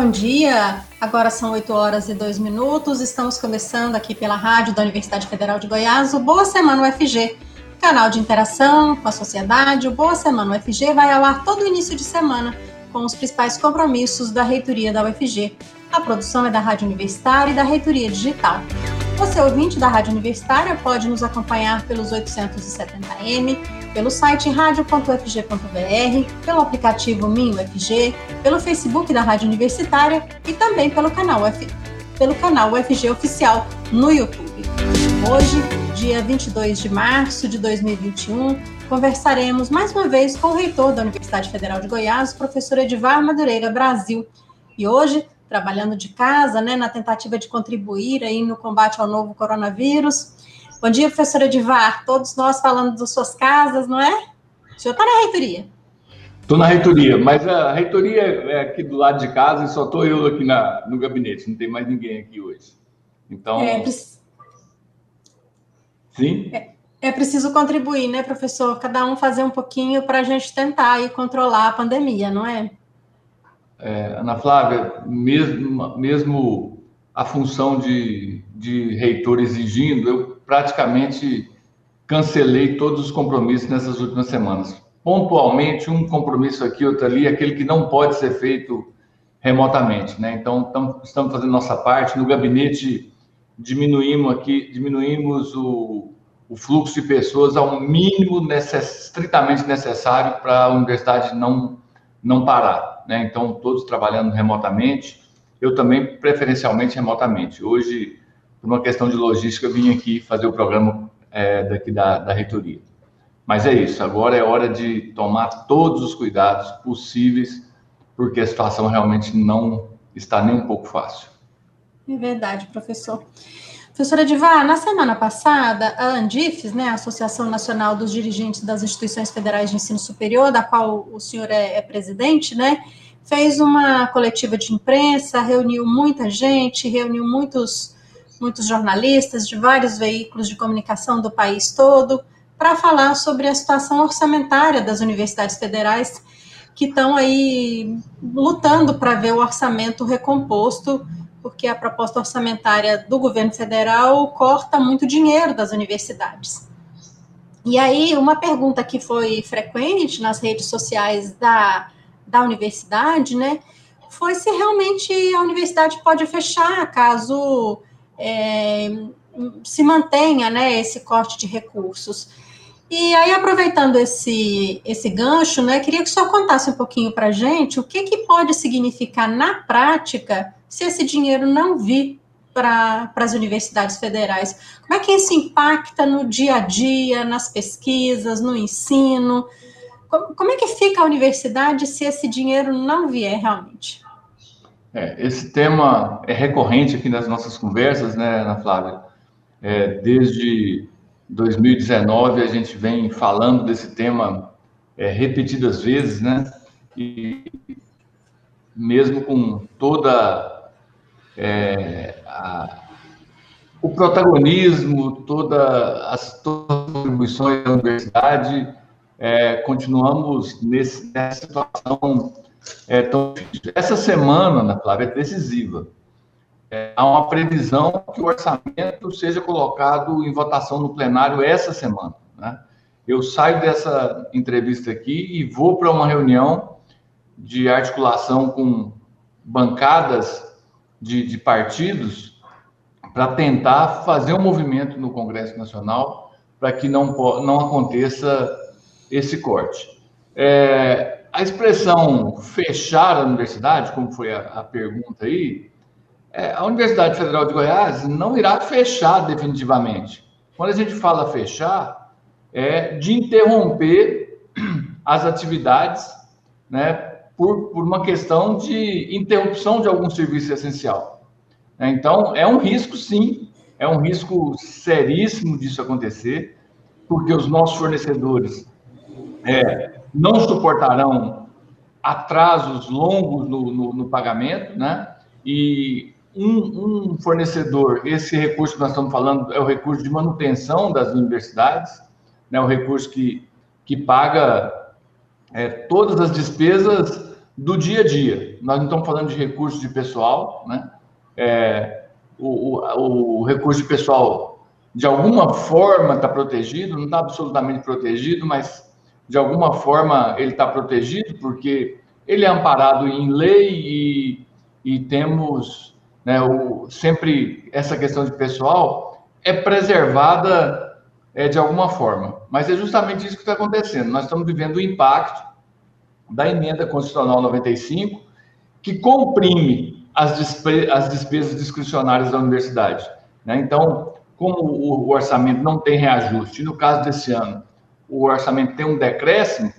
Bom dia. Agora são 8 horas e 2 minutos. Estamos começando aqui pela rádio da Universidade Federal de Goiás o Boa Semana UFG, canal de interação com a sociedade. O Boa Semana UFG vai ao ar todo início de semana com os principais compromissos da reitoria da UFG. A produção é da Rádio Universitária e da Reitoria Digital. Você, ouvinte da Rádio Universitária, pode nos acompanhar pelos 870M, pelo site radio.fg.br, pelo aplicativo MinUFG, pelo Facebook da Rádio Universitária e também pelo canal, F... pelo canal UFG Oficial no YouTube. Hoje, dia 22 de março de 2021, conversaremos mais uma vez com o reitor da Universidade Federal de Goiás, professor Edivar Madureira Brasil. E hoje, trabalhando de casa, né, na tentativa de contribuir aí no combate ao novo coronavírus, Bom dia, professora Edivar. Todos nós falando das suas casas, não é? O senhor está na reitoria? Estou na reitoria, mas a reitoria é aqui do lado de casa e só estou eu aqui na, no gabinete, não tem mais ninguém aqui hoje. Então. É, Sim? É, é, preciso contribuir, né, professor? Cada um fazer um pouquinho para a gente tentar aí controlar a pandemia, não é? é Ana Flávia, mesmo, mesmo a função de, de reitor exigindo, eu praticamente cancelei todos os compromissos nessas últimas semanas. Pontualmente, um compromisso aqui, outro ali, aquele que não pode ser feito remotamente, né? Então, estamos fazendo nossa parte. No gabinete, diminuímos aqui, diminuímos o, o fluxo de pessoas ao mínimo necess, estritamente necessário para a universidade não, não parar, né? Então, todos trabalhando remotamente. Eu também, preferencialmente, remotamente. Hoje, por uma questão de logística, eu vim aqui fazer o programa é, daqui da, da reitoria. Mas é isso, agora é hora de tomar todos os cuidados possíveis, porque a situação realmente não está nem um pouco fácil. É verdade, professor. Professora Divar, na semana passada, a Andifes, né, a Associação Nacional dos Dirigentes das Instituições Federais de Ensino Superior, da qual o senhor é, é presidente, né, fez uma coletiva de imprensa, reuniu muita gente, reuniu muitos muitos jornalistas de vários veículos de comunicação do país todo, para falar sobre a situação orçamentária das universidades federais que estão aí lutando para ver o orçamento recomposto, porque a proposta orçamentária do governo federal corta muito dinheiro das universidades. E aí, uma pergunta que foi frequente nas redes sociais da, da universidade, né, foi se realmente a universidade pode fechar caso é, se mantenha né, esse corte de recursos. E aí, aproveitando esse, esse gancho, né, queria que o senhor contasse um pouquinho para a gente o que, que pode significar na prática se esse dinheiro não vir para as universidades federais. Como é que isso impacta no dia a dia, nas pesquisas, no ensino? Como, como é que fica a universidade se esse dinheiro não vier realmente? É, esse tema é recorrente aqui nas nossas conversas, né, Ana Flávia? É, desde 2019 a gente vem falando desse tema é, repetidas vezes, né? E mesmo com toda é, a, o protagonismo, todas as contribuições da universidade, é, continuamos nesse, nessa situação é tão. Essa semana, Ana Flávia, é decisiva. É, há uma previsão que o orçamento seja colocado em votação no plenário essa semana. Né? Eu saio dessa entrevista aqui e vou para uma reunião de articulação com bancadas de, de partidos para tentar fazer um movimento no Congresso Nacional para que não, não aconteça esse corte. É, a expressão fechar a universidade, como foi a, a pergunta aí, é, a Universidade Federal de Goiás não irá fechar definitivamente. Quando a gente fala fechar, é, de interromper as atividades né, por, por uma questão de interrupção de algum serviço essencial. É, então, é um risco, sim, é um risco seríssimo disso acontecer, porque os nossos fornecedores é, não suportarão atrasos longos no, no, no pagamento, né? E um, um, fornecedor, esse recurso que nós estamos falando é o recurso de manutenção das universidades, né? O recurso que, que paga é, todas as despesas do dia a dia. Nós não estamos falando de recurso de pessoal, né? É, o, o, o recurso de pessoal, de alguma forma, está protegido, não está absolutamente protegido, mas de alguma forma ele está protegido, porque ele é amparado em lei e, e temos né, o, sempre essa questão de pessoal é preservada é, de alguma forma. Mas é justamente isso que está acontecendo. Nós estamos vivendo o impacto da emenda constitucional 95, que comprime as, despe as despesas discricionárias da universidade. Né? Então, como o orçamento não tem reajuste, no caso desse ano, o orçamento tem um decréscimo,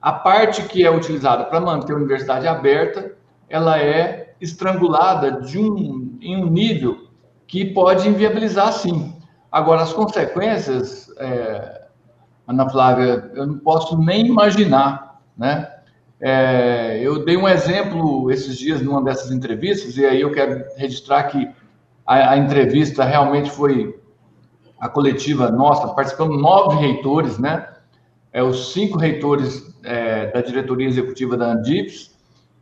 a parte que é utilizada para manter a universidade aberta, ela é estrangulada de um, em um nível que pode inviabilizar, sim. Agora, as consequências, é, Ana Flávia, eu não posso nem imaginar, né? É, eu dei um exemplo esses dias numa dessas entrevistas, e aí eu quero registrar que a, a entrevista realmente foi a coletiva nossa, participando nove reitores, né? É, os cinco reitores é, da diretoria executiva da Andips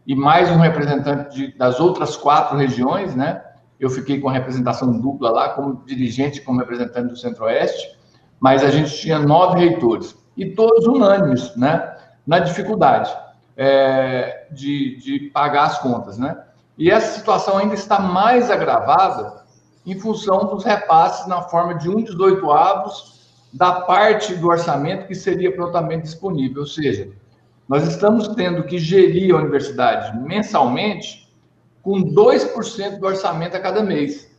e mais um representante de, das outras quatro regiões, né? Eu fiquei com a representação dupla lá, como dirigente, como representante do Centro-Oeste, mas a gente tinha nove reitores e todos unânimes, né? Na dificuldade é, de, de pagar as contas, né? E essa situação ainda está mais agravada em função dos repasses na forma de um 18 avos da parte do orçamento que seria prontamente disponível. Ou seja, nós estamos tendo que gerir a universidade mensalmente com 2% do orçamento a cada mês.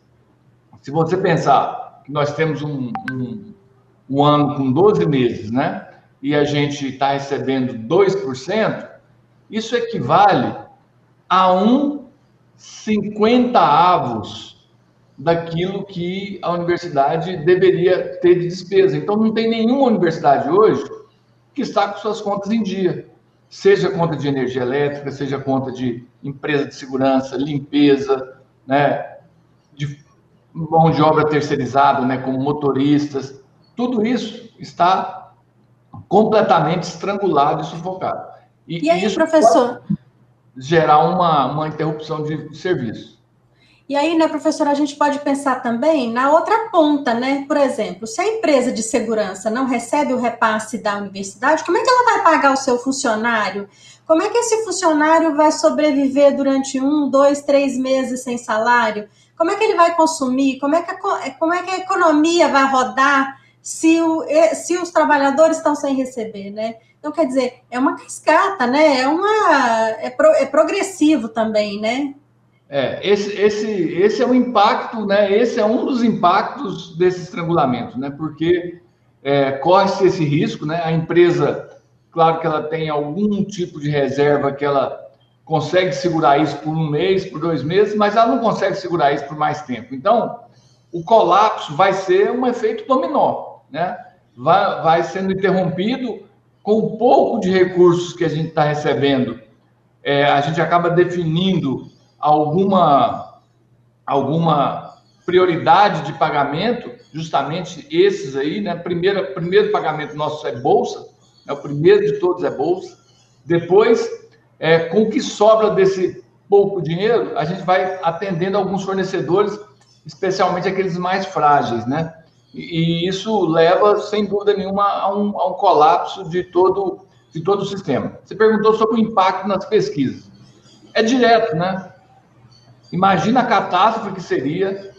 Se você pensar que nós temos um, um, um ano com 12 meses, né? E a gente está recebendo 2%, isso equivale a um 50 avos daquilo que a universidade deveria ter de despesa. Então, não tem nenhuma universidade hoje que está com suas contas em dia, seja conta de energia elétrica, seja conta de empresa de segurança, limpeza, né, de mão de obra terceirizada, né, como motoristas, tudo isso está completamente estrangulado e sufocado. E, e aí, professor? gerar uma, uma interrupção de serviço. E aí, né, professora, a gente pode pensar também na outra ponta, né? Por exemplo, se a empresa de segurança não recebe o repasse da universidade, como é que ela vai pagar o seu funcionário? Como é que esse funcionário vai sobreviver durante um, dois, três meses sem salário? Como é que ele vai consumir? Como é que a, como é que a economia vai rodar se, o, se os trabalhadores estão sem receber, né? Então, quer dizer, é uma cascata, né? É, uma, é, pro, é progressivo também, né? É, esse, esse, esse é o impacto, né? Esse é um dos impactos desse estrangulamento, né? Porque é, corre-se esse risco, né? A empresa, claro que ela tem algum tipo de reserva que ela consegue segurar isso por um mês, por dois meses, mas ela não consegue segurar isso por mais tempo. Então, o colapso vai ser um efeito dominó, né? Vai, vai sendo interrompido com o pouco de recursos que a gente está recebendo. É, a gente acaba definindo alguma, alguma prioridade de pagamento, justamente esses aí, né? Primeiro, primeiro pagamento nosso é bolsa, né? o primeiro de todos é bolsa. Depois, é, com o que sobra desse pouco dinheiro, a gente vai atendendo alguns fornecedores, especialmente aqueles mais frágeis, né? E, e isso leva, sem dúvida nenhuma, a um, a um colapso de todo, de todo o sistema. Você perguntou sobre o impacto nas pesquisas. É direto, né? Imagina a catástrofe que seria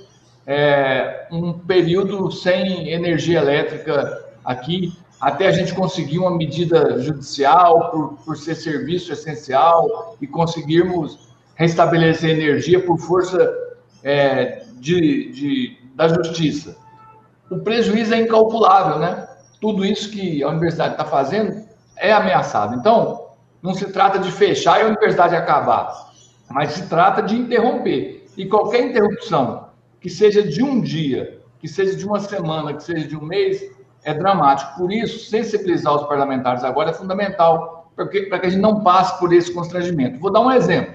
é, um período sem energia elétrica aqui, até a gente conseguir uma medida judicial por, por ser serviço essencial e conseguirmos restabelecer energia por força é, de, de, da justiça. O prejuízo é incalculável, né? tudo isso que a universidade está fazendo é ameaçado. Então, não se trata de fechar e a universidade acabar, mas se trata de interromper. E qualquer interrupção, que seja de um dia, que seja de uma semana, que seja de um mês, é dramático. Por isso, sensibilizar os parlamentares agora é fundamental, para que, a gente não passe por esse constrangimento. Vou dar um exemplo.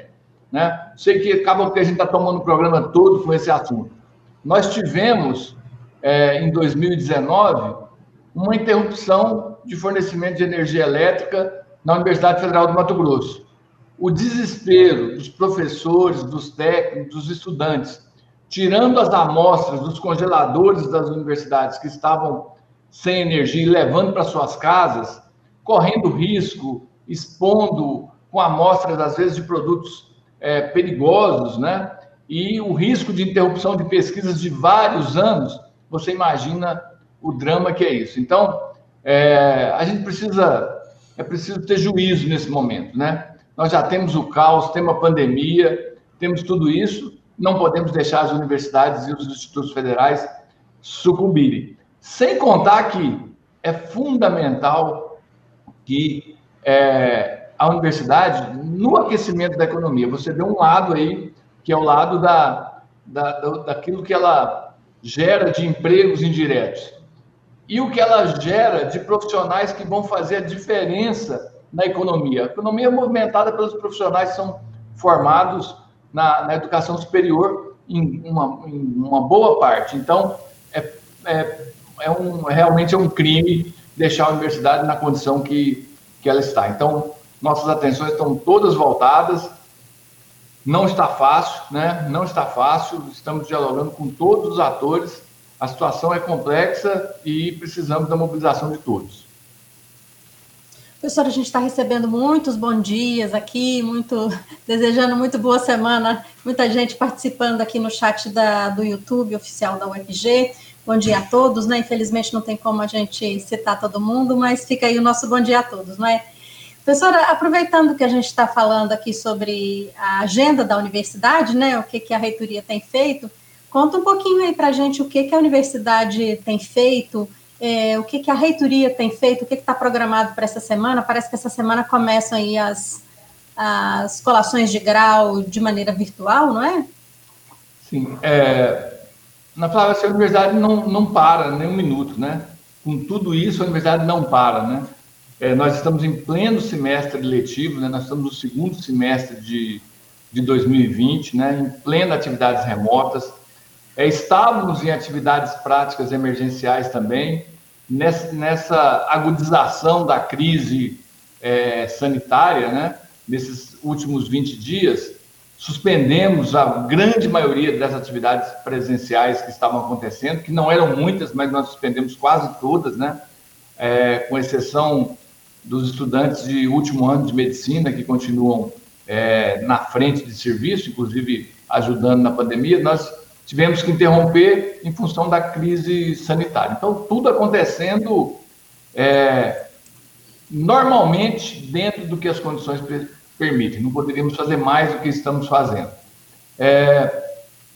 Né? Sei que acaba que a gente está tomando o programa todo com esse assunto. Nós tivemos, é, em 2019, uma interrupção de fornecimento de energia elétrica na Universidade Federal do Mato Grosso. O desespero dos professores, dos técnicos, dos estudantes, tirando as amostras dos congeladores das universidades que estavam sem energia e levando para suas casas, correndo risco, expondo com amostras, às vezes, de produtos é, perigosos, né? E o risco de interrupção de pesquisas de vários anos, você imagina o drama que é isso. Então, é, a gente precisa, é preciso ter juízo nesse momento, né? Nós já temos o caos, temos a pandemia, temos tudo isso, não podemos deixar as universidades e os institutos federais sucumbirem. Sem contar que é fundamental que é, a universidade, no aquecimento da economia, você deu um lado aí, que é o lado da, da, daquilo que ela gera de empregos indiretos e o que ela gera de profissionais que vão fazer a diferença na economia. A economia é movimentada pelos profissionais que são formados na, na educação superior em uma, em uma, boa parte. Então, é, é, é um, realmente é um crime deixar a universidade na condição que, que ela está. Então, nossas atenções estão todas voltadas. Não está fácil, né? Não está fácil. Estamos dialogando com todos os atores a situação é complexa e precisamos da mobilização de todos. Professor, a gente está recebendo muitos bons dias aqui, muito desejando muito boa semana, muita gente participando aqui no chat da, do YouTube oficial da UFG. Bom dia a todos, né? Infelizmente não tem como a gente citar todo mundo, mas fica aí o nosso bom dia a todos, não é? Professora, aproveitando que a gente está falando aqui sobre a agenda da universidade, né? O que, que a reitoria tem feito, Conta um pouquinho aí para a gente o que, que a universidade tem feito, é, o que, que a reitoria tem feito, o que está programado para essa semana. Parece que essa semana começam aí as, as colações de grau de maneira virtual, não é? Sim. É, na Flávia, a universidade não, não para nem um minuto, né? Com tudo isso, a universidade não para, né? É, nós estamos em pleno semestre letivo, né? Nós estamos no segundo semestre de, de 2020, né? Em plena atividades remotas. É, estávamos em atividades práticas emergenciais também, nessa, nessa agudização da crise é, sanitária, né? nesses últimos 20 dias, suspendemos a grande maioria das atividades presenciais que estavam acontecendo, que não eram muitas, mas nós suspendemos quase todas, né? É, com exceção dos estudantes de último ano de medicina, que continuam é, na frente de serviço, inclusive ajudando na pandemia, nós tivemos que interromper em função da crise sanitária. Então, tudo acontecendo é, normalmente dentro do que as condições permitem. Não poderíamos fazer mais do que estamos fazendo. É,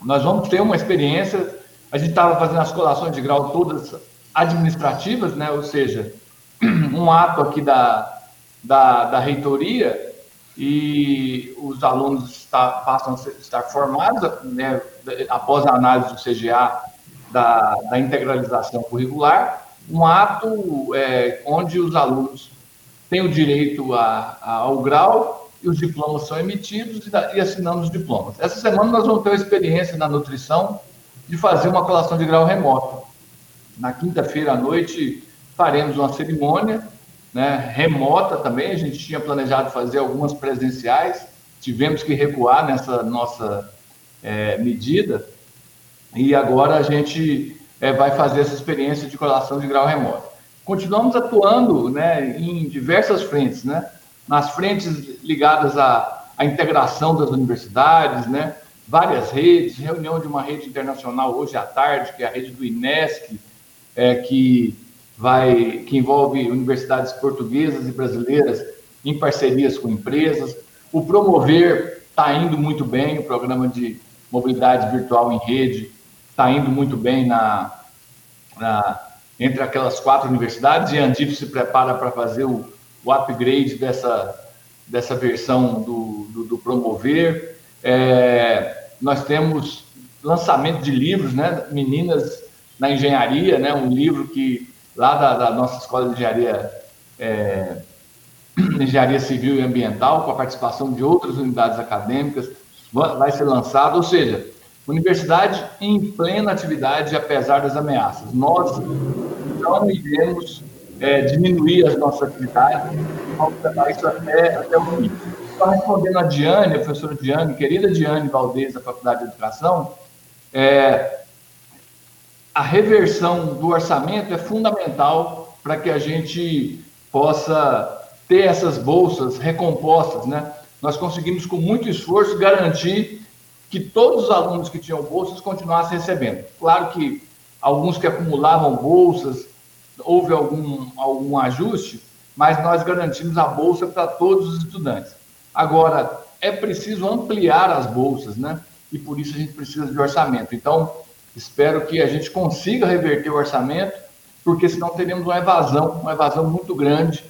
nós vamos ter uma experiência. A gente estava fazendo as colações de grau todas administrativas, né? ou seja, um ato aqui da, da, da reitoria e os alunos está, passam a estar formados né, após a análise do CGA da, da integralização curricular, um ato é, onde os alunos têm o direito a, a, ao grau e os diplomas são emitidos e, e assinamos os diplomas. Essa semana nós vamos ter uma experiência na nutrição de fazer uma colação de grau remoto. Na quinta-feira à noite faremos uma cerimônia né, remota também. A gente tinha planejado fazer algumas presenciais, tivemos que recuar nessa nossa é, medida e agora a gente é, vai fazer essa experiência de colação de grau remoto. Continuamos atuando né, em diversas frentes, né, nas frentes ligadas à, à integração das universidades, né, várias redes, reunião de uma rede internacional hoje à tarde, que é a rede do INESC, é, que vai que envolve universidades portuguesas e brasileiras em parcerias com empresas. O Promover está indo muito bem, o programa de mobilidade virtual em rede está indo muito bem na, na, entre aquelas quatro universidades, e a Andip se prepara para fazer o, o upgrade dessa, dessa versão do, do, do Promover. É, nós temos lançamento de livros, né? Meninas na Engenharia, né? Um livro que lá da, da nossa Escola de Engenharia, é, Engenharia Civil e Ambiental, com a participação de outras unidades acadêmicas, vai ser lançado, ou seja, universidade em plena atividade, apesar das ameaças. Nós não iremos é, diminuir as nossas atividades, vamos levar isso até, até o fim. Só respondendo a Diane, a professora Diane, querida Diane Valdez, da Faculdade de Educação, é, a reversão do orçamento é fundamental para que a gente possa ter essas bolsas recompostas, né? Nós conseguimos, com muito esforço, garantir que todos os alunos que tinham bolsas continuassem recebendo. Claro que alguns que acumulavam bolsas, houve algum, algum ajuste, mas nós garantimos a bolsa para todos os estudantes. Agora, é preciso ampliar as bolsas, né? E por isso a gente precisa de orçamento. Então, espero que a gente consiga reverter o orçamento, porque senão teremos uma evasão, uma evasão muito grande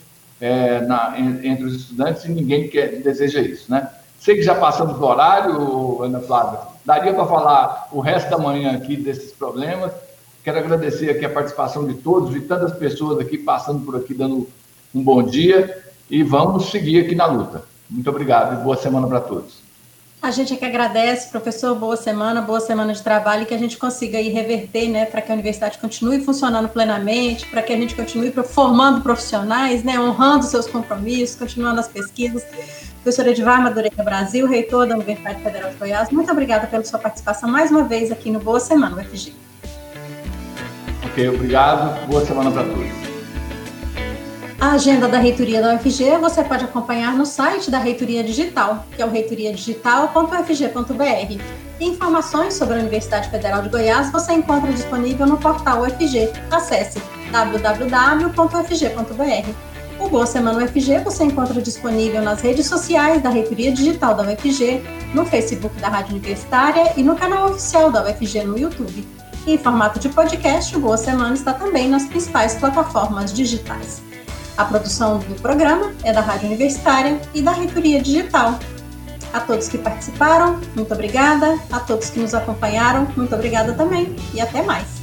é, na, entre os estudantes e ninguém quer, deseja isso, né? Sei que já passamos do horário, Ana Flávia, daria para falar o resto da manhã aqui desses problemas. Quero agradecer aqui a participação de todos, de tantas pessoas aqui passando por aqui, dando um bom dia e vamos seguir aqui na luta. Muito obrigado e boa semana para todos. A gente é que agradece, professor, boa semana, boa semana de trabalho e que a gente consiga aí reverter, né, para que a universidade continue funcionando plenamente, para que a gente continue formando profissionais, né, honrando seus compromissos, continuando as pesquisas. Professora Edvar Madureira Brasil, reitor da Universidade Federal de Goiás, muito obrigada pela sua participação mais uma vez aqui no Boa Semana, UFG. Ok, obrigado. Boa semana para todos. A agenda da reitoria da UFG você pode acompanhar no site da Reitoria Digital, que é o reitoriadigital.ufg.br. Informações sobre a Universidade Federal de Goiás você encontra disponível no portal UFG. Acesse www.ufg.br. O Boa Semana UFG você encontra disponível nas redes sociais da Reitoria Digital da UFG, no Facebook da Rádio Universitária e no canal oficial da UFG no YouTube. em formato de podcast, o Boa Semana está também nas principais plataformas digitais. A produção do programa é da Rádio Universitária e da Reitoria Digital. A todos que participaram, muito obrigada. A todos que nos acompanharam, muito obrigada também. E até mais.